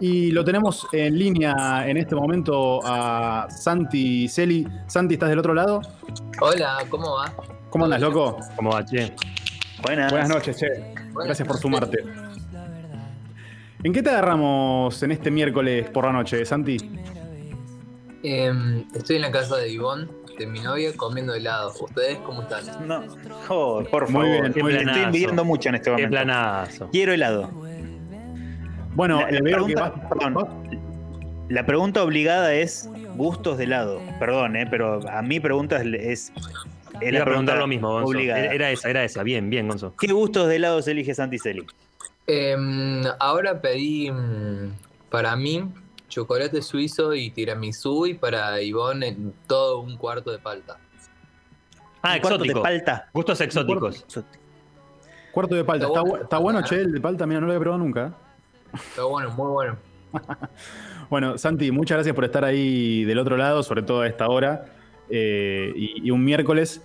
Y lo tenemos en línea en este momento a Santi Celi. Santi, ¿estás del otro lado? Hola, ¿cómo va? ¿Cómo andas, loco? ¿Cómo va, che? Buenas. Buenas noches, che. Gracias por sumarte. ¿En qué te agarramos en este miércoles por la noche, Santi? Em, estoy en la casa de Ivonne, de mi novia, comiendo helado. ¿Ustedes cómo están? No, joder, por favor. Muy bien, muy bien. Estoy viviendo mucho en este momento. Qué planazo. Quiero helado. Bueno, La, la eh, veo que pregunta, vas- perdón, la pregunta obligada es gustos de helado. Perdón, eh, pero a mi pregunta es, es, Iba a preguntar pregunta lo mismo, Gonzo. obligada. Era esa, era esa. Bien, bien, Gonzo. ¿Qué gustos de helado se elige Santi Celi? Em, ahora pedí mm, para mí chocolate suizo y tiramisú y para Ivonne en todo un cuarto de palta. Ah, ¿Un cuarto de exótico. palta? Gustos exóticos. Cuarto de palta. Está Está, bueno. bu- está bueno, che, el de palta. Mira, no lo había probado nunca. Está bueno, muy bueno. Bueno, Santi, muchas gracias por estar ahí del otro lado, sobre todo a esta hora. eh, y, y un miércoles.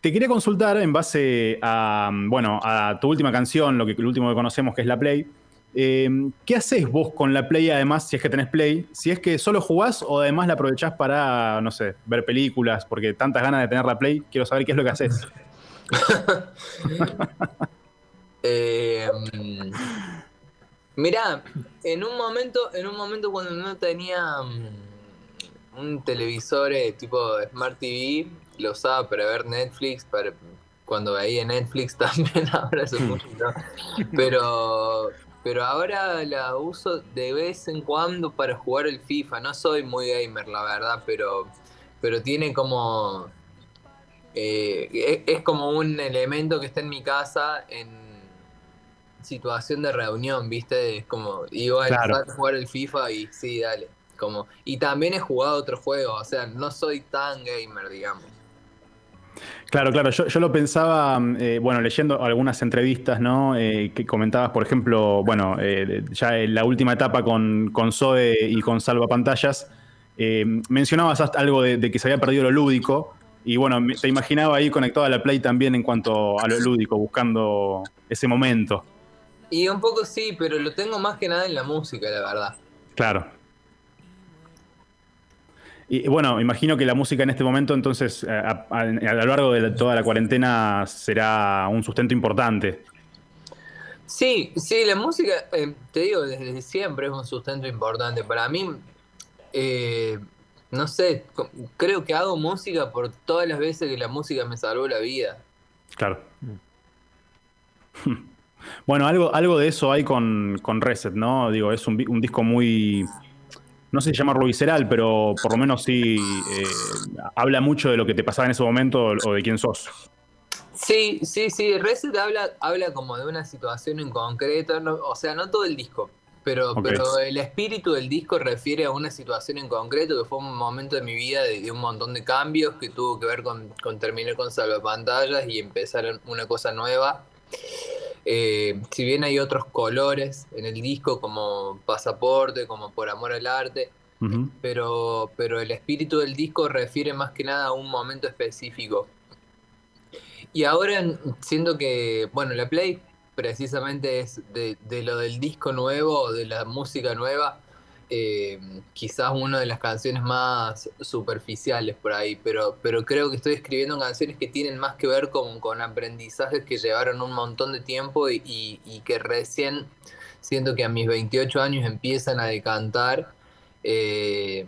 Te quería consultar en base a, bueno, a tu última canción, lo, que, lo último que conocemos que es la Play. eh, ¿Qué haces vos con la Play además, si es que tenés Play? Si es que solo jugás o además la aprovechás para, no sé, ver películas, porque tantas ganas de tener la Play, quiero saber qué es lo que haces. Em, mirá, en un momento, en un momento cuando no tenía mm, un televisor eh, tipo Smart TV, lo usaba para ver Netflix, para cuando veía Netflix también, ahora se mucho, ¿no? Pero, pero ahora la uso de vez en cuando para jugar el FIFA. No soy muy gamer, la verdad, pero, pero tiene como eh, es, es como un elemento que está en mi casa en situación de reunión, ¿viste? Es como, iba a Claro. a jugar el FIFA y sí, dale. Como, y también he jugado otros juegos, o sea, no soy tan gamer, digamos. Claro, claro, yo, yo lo pensaba, eh, bueno, leyendo algunas entrevistas, ¿no? Eh, que comentabas, por ejemplo, bueno, eh, ya en la última etapa con, con Zoe y con Salva Pantallas, eh, mencionabas algo de, de que se había perdido lo lúdico, y bueno, te imaginaba ahí conectado a la Play también en cuanto a lo lúdico, buscando ese momento. Y un poco sí, pero lo tengo más que nada en la música, la verdad. Claro. Y bueno, imagino que la música en este momento, entonces, a, a- a lo largo de la- toda la cuarentena, será un sustento importante. Sí, sí, la música, eh, te digo, desde siempre es un sustento importante. Para mí, eh, no sé, creo que hago música por todas las veces que la música me salvó la vida. Claro. Bueno, algo, algo de eso hay con, con Reset, ¿no? Digo, es un, un disco muy. No sé si llamarlo visceral, pero por lo menos sí eh, habla mucho de lo que te pasaba en ese momento o de quién sos. Sí, sí, sí, Reset habla, habla como de una situación en concreto, no- o sea, no todo el disco, pero, pero el espíritu del disco refiere a una situación en concreto que fue un momento de mi vida de, de un montón de cambios que tuvo que ver con, con terminar con salvapantallas y empezar una cosa nueva. Eh, si bien hay otros colores en el disco como Pasaporte, como Por Amor al Arte, pero, pero el espíritu del disco refiere más que nada a un momento específico. Y ahora siento que, bueno, la Play precisamente es de, de lo del disco nuevo, de la música nueva, eh, quizás una de las canciones más superficiales por ahí, pero, pero creo que estoy escribiendo canciones que tienen más que ver con, con aprendizajes que llevaron un montón de tiempo y, y- que recién siento que a mis 28 años empiezan a decantar. eh,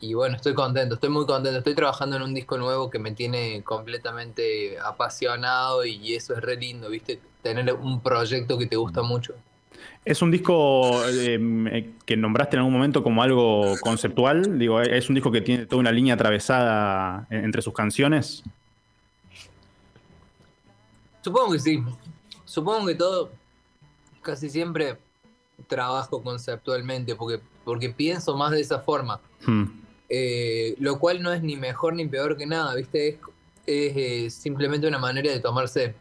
y bueno, estoy contento, estoy muy contento. Estoy trabajando en un disco nuevo que me tiene completamente apasionado y eso es re lindo, ¿viste? Tener un proyecto que te gusta mucho. Es un disco eh, que nombraste en algún momento como algo conceptual. Digo, es un disco que tiene toda una línea atravesada en- entre sus canciones. Supongo que sí. Supongo que todo, casi siempre trabajo conceptualmente porque, porque pienso más de esa forma. Hmm. Eh, lo cual no es ni mejor ni peor que nada, ¿viste? Es, es, eh, simplemente una manera de tomarse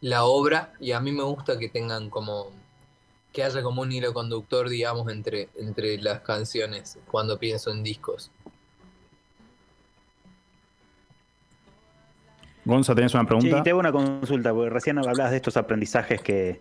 la obra y a mí me gusta que tengan como que haya como un hilo conductor, digamos, entre, entre las canciones cuando pienso en discos. Gonza, ¿tenés una Sí, pregunta? te hago una consulta, porque recién hablabas de estos aprendizajes que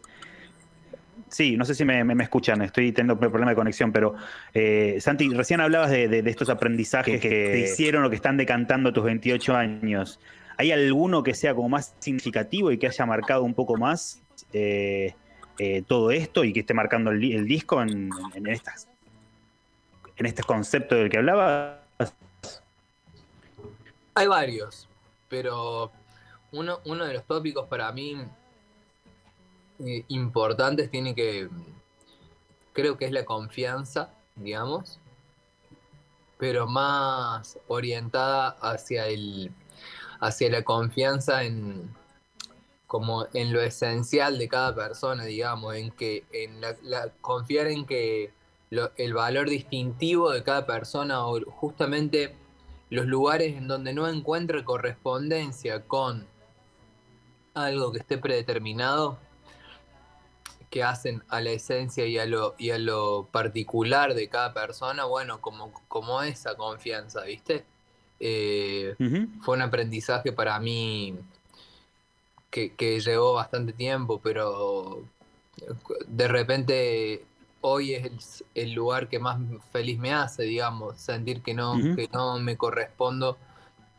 Sí, no sé si me, me- me escuchan, estoy teniendo un problema de conexión, pero eh, Santi, recién hablabas de, de- de estos aprendizajes que te hicieron o que están decantando tus 28 años. ¿Hay alguno que sea como más significativo y que haya marcado un poco más eh, eh, todo esto y que esté marcando el, di- el disco en, este concepto del que hablaba? Hay varios, pero uno, uno de los tópicos para mí eh, importantes tiene que, creo que es la confianza, digamos, pero más orientada hacia el, hacia la confianza en como en lo esencial de cada persona, digamos, en que en la, la- confiar en que lo- el valor distintivo de cada persona o justamente los lugares en donde no encuentre correspondencia con algo que esté predeterminado, que hacen a la esencia y a lo, y a lo particular de cada persona, bueno, como, como esa confianza, ¿viste? Eh, fue un aprendizaje para mí que, que llevó bastante tiempo, pero de repente hoy es el, el lugar que más feliz me hace, digamos, sentir que no, que no me correspondo,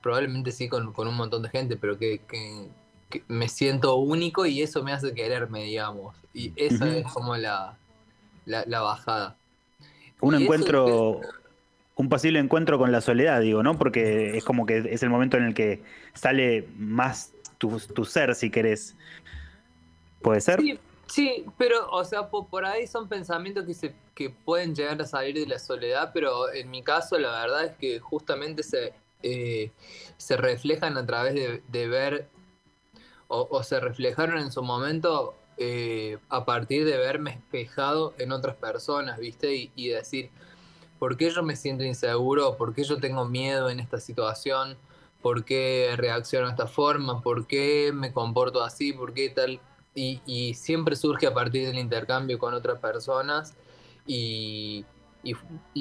probablemente sí con, con un montón de gente, pero que, que- que me siento único y eso me hace quererme, digamos. Y esa es como la, la, la bajada. Un Y eso encuentro, un posible encuentro con la soledad, digo, ¿no? Porque es como que es el momento en el que sale más tu, ser, si querés. ¿Puede ser? Sí, pero, o sea, po- por, ahí son pensamientos que, se, que pueden llegar a salir de la soledad, pero en mi caso la verdad es que justamente se, eh, se reflejan a través de, ver, o, o se reflejaron en su momento eh, a partir de verme espejado en otras personas, ¿viste? Y decir, ¿por qué yo me siento inseguro? ¿Por qué yo tengo miedo en esta situación? ¿Por qué reacciono de esta forma? ¿Por qué me comporto así? ¿Por qué tal? y, siempre surge a partir del intercambio con otras personas y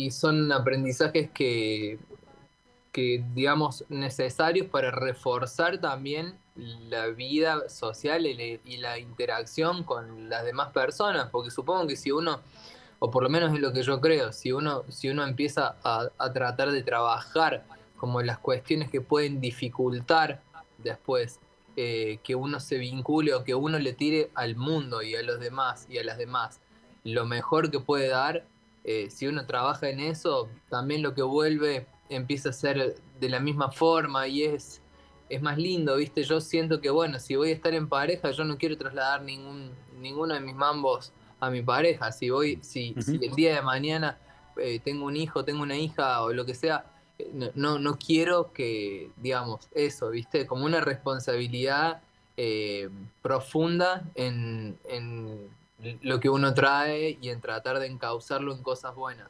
son aprendizajes que, que, digamos, necesarios para reforzar también la vida social y la, y la interacción con las demás personas, porque supongo que si uno, o por lo menos es lo que yo creo, si uno, si uno empieza a, a tratar de trabajar como las cuestiones que pueden dificultar después eh, que uno se vincule o que uno le tire al mundo y a los demás y a las demás lo mejor que puede dar, eh, si uno trabaja en eso, también lo que vuelve empieza a ser de la misma forma y es, es más lindo, ¿viste? Yo siento que, bueno, si voy a estar en pareja, yo no quiero trasladar ningún, ninguno de mis mambos a mi pareja. Si voy, si, si el día de mañana eh, tengo un hijo, tengo una hija o lo que sea, eh, no, no, no quiero que, digamos, eso, ¿viste? Como una responsabilidad eh, profunda en, en lo que uno trae y en tratar de encauzarlo en cosas buenas.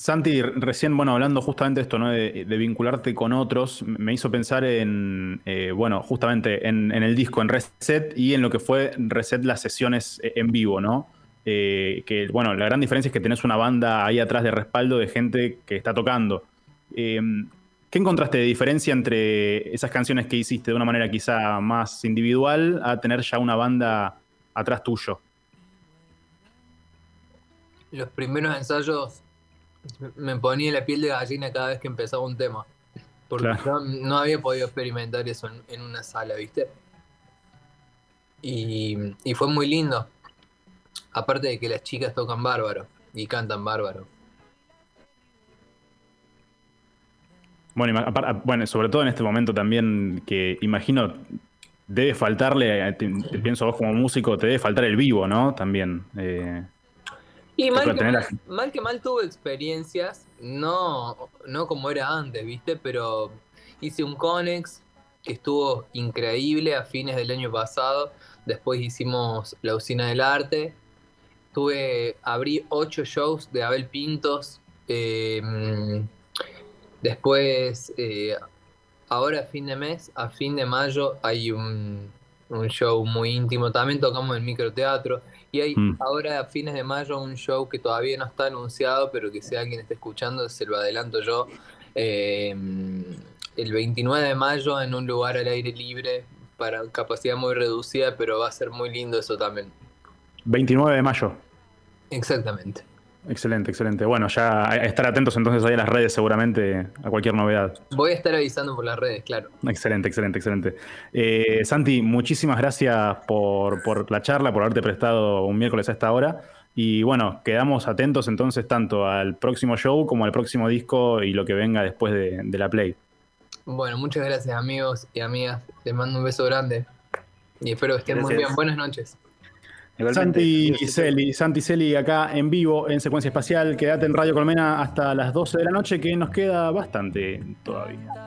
Santi, recién, bueno, hablando justamente de esto, ¿no? De, vincularte con otros, me hizo pensar en, eh, bueno, justamente en, el disco, en Reset y en lo que fue Reset las sesiones eh, en vivo, ¿no? Eh, que, bueno, la gran diferencia es que tenés una banda ahí atrás de respaldo de gente que está tocando. Eh, ¿Qué encontraste de diferencia entre esas canciones que hiciste de una manera quizá más individual a tener ya una banda atrás tuyo? Los primeros ensayos me ponía la piel de gallina cada vez que empezaba un tema. Porque Claro. no, no había podido experimentar eso en, en una sala, ¿viste? Y, y fue muy lindo. Aparte de que las chicas tocan bárbaro y cantan bárbaro. Bueno, bueno, sobre todo en este momento también que imagino debe faltarle, eh, te, te pienso vos como músico, te debe faltar el vivo, ¿no? También. eh, Y mal que mal, la- mal que mal tuve experiencias, no, no como era antes, ¿viste? Pero hice un Conex que estuvo increíble a fines del año pasado. Después hicimos la usina del arte. Tuve, abrí ocho shows de Abel Pintos. eh, después, eh, ahora a fin de mes, a fin de mayo, hay un, un show muy íntimo. También tocamos en microteatro. Y hay Mm. ahora a fines de mayo un show que todavía no está anunciado, pero que si alguien está escuchando, se lo adelanto yo. Eh, el 29 de mayo en un lugar al aire libre para capacidad muy reducida, pero va a ser muy lindo eso también. 29 de mayo. Exactamente. Excelente, excelente. Bueno, ya a- estar atentos entonces ahí a las redes seguramente a cualquier novedad. Voy a estar avisando por las redes, claro. Excelente, excelente, excelente. Eh, Santi, muchísimas gracias por, por la charla, por haberte prestado un miércoles a esta hora. Y bueno, quedamos atentos entonces tanto al próximo show como al próximo disco y lo que venga después de, de la Play. Bueno, muchas gracias amigos y amigas. Les mando un beso grande. Y espero que estén muy bien. Buenas noches. Santi Celi, Santi Celi acá en vivo en Secuencia Espacial. Quédate en Radio Colmena hasta las 12 de la noche que nos queda bastante todavía.